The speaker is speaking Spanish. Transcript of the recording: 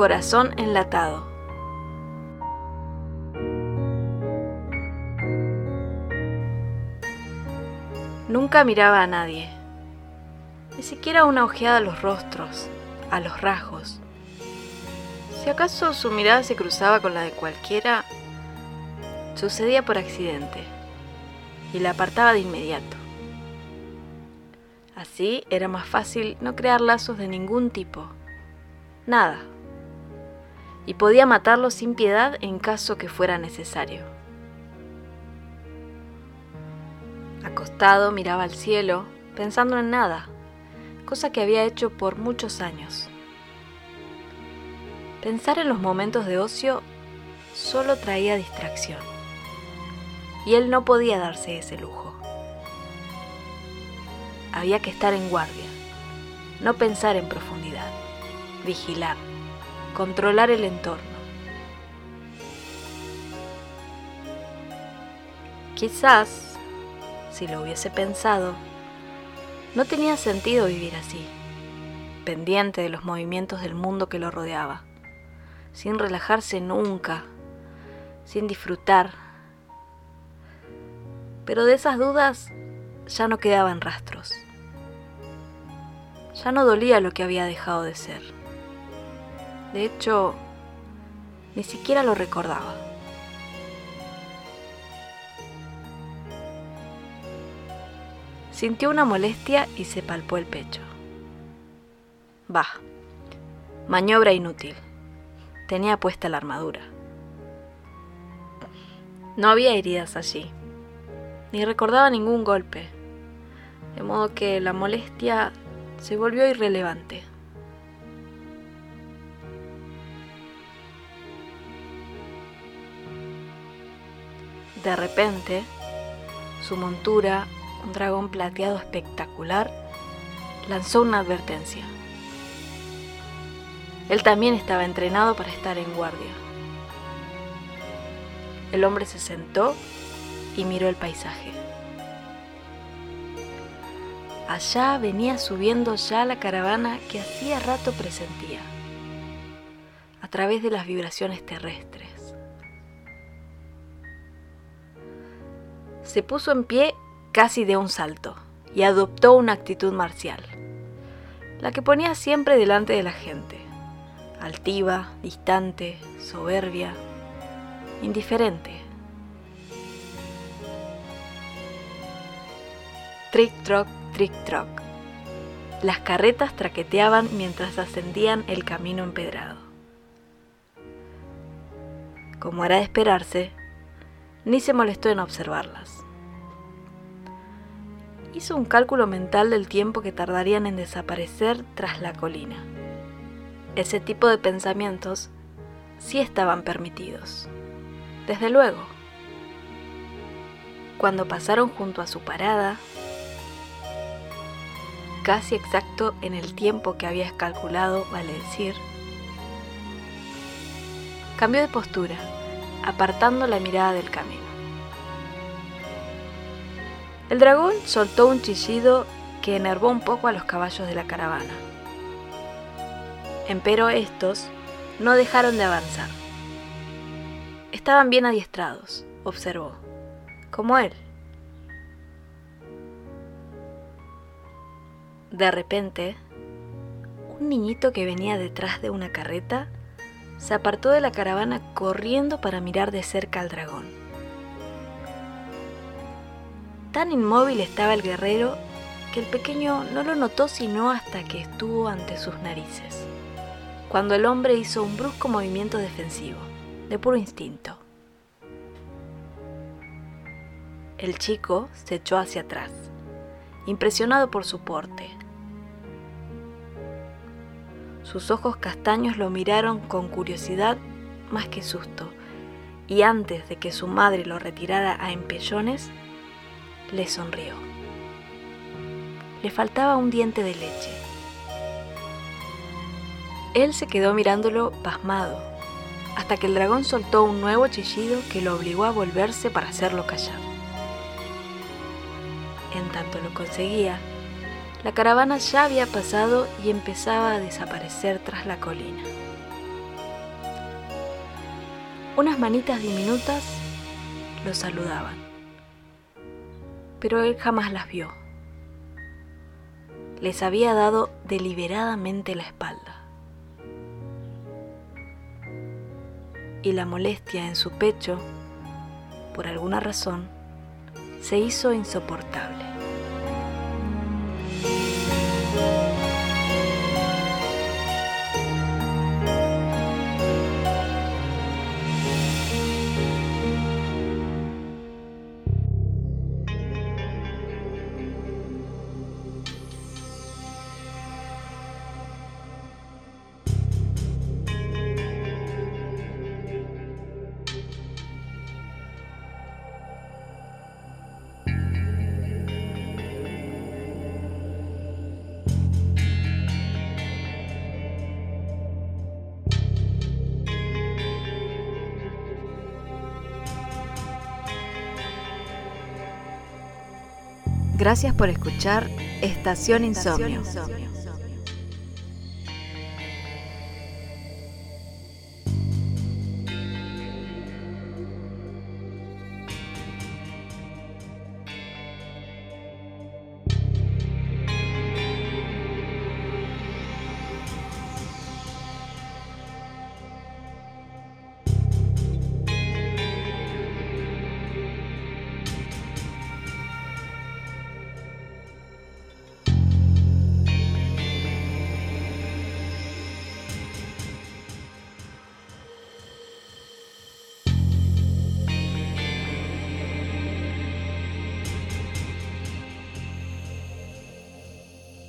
Corazón enlatado. Nunca miraba a nadie, ni siquiera una ojeada a los rostros, a los rasgos. Si acaso su mirada se cruzaba con la de cualquiera, sucedía por accidente y la apartaba de inmediato. Así era más fácil no crear lazos de ningún tipo. Nada. Y podía matarlo sin piedad en caso que fuera necesario. Acostado miraba al cielo, pensando en nada, cosa que había hecho por muchos años. Pensar en los momentos de ocio solo traía distracción, y él no podía darse ese lujo. Había que estar en guardia, no pensar en profundidad, vigilar, controlar el entorno. Quizás si lo hubiese pensado, no tenía sentido vivir así, pendiente de los movimientos del mundo que lo rodeaba, sin relajarse nunca, sin disfrutar. Pero de esas dudas ya no quedaban rastros. Ya no dolía lo que había dejado de ser. De hecho, ni siquiera lo recordaba. Sintió una molestia y se palpó el pecho. Bah, maniobra inútil. Tenía puesta la armadura. No había heridas allí, ni recordaba ningún golpe, de modo que la molestia se volvió irrelevante. De repente, su montura un dragón plateado espectacular, lanzó una advertencia. Él también estaba entrenado para estar en guardia. El hombre se sentó y miró el paisaje. Allá venía subiendo ya la caravana que hacía rato presentía, a través de las vibraciones terrestres. Se puso en pie casi de un salto, y adoptó una actitud marcial, la que ponía siempre delante de la gente, altiva, distante, soberbia, indiferente. Trick-troc, trick-troc. Las carretas traqueteaban mientras ascendían el camino empedrado. Como era de esperarse, ni se molestó en observarlas hizo un cálculo mental del tiempo que tardarían en desaparecer tras la colina. Ese tipo de pensamientos sí estaban permitidos. Desde luego. Cuando pasaron junto a su parada, casi exacto en el tiempo que habías calculado, vale decir, cambió de postura, apartando la mirada del camino. El dragón soltó un chillido que enervó un poco a los caballos de la caravana. Empero estos no dejaron de avanzar. Estaban bien adiestrados, observó, como él. De repente, un niñito que venía detrás de una carreta se apartó de la caravana corriendo para mirar de cerca al dragón. Tan inmóvil estaba el guerrero que el pequeño no lo notó sino hasta que estuvo ante sus narices, cuando el hombre hizo un brusco movimiento defensivo, de puro instinto. El chico se echó hacia atrás, impresionado por su porte. Sus ojos castaños lo miraron con curiosidad más que susto, y antes de que su madre lo retirara a empellones, le sonrió. Le faltaba un diente de leche. Él se quedó mirándolo pasmado, hasta que el dragón soltó un nuevo chillido que lo obligó a volverse para hacerlo callar. En tanto lo conseguía, la caravana ya había pasado y empezaba a desaparecer tras la colina. Unas manitas diminutas lo saludaban, pero él jamás las vio. Les había dado deliberadamente la espalda. Y la molestia en su pecho, por alguna razón, se hizo insoportable. Gracias por escuchar Estación Insomnio.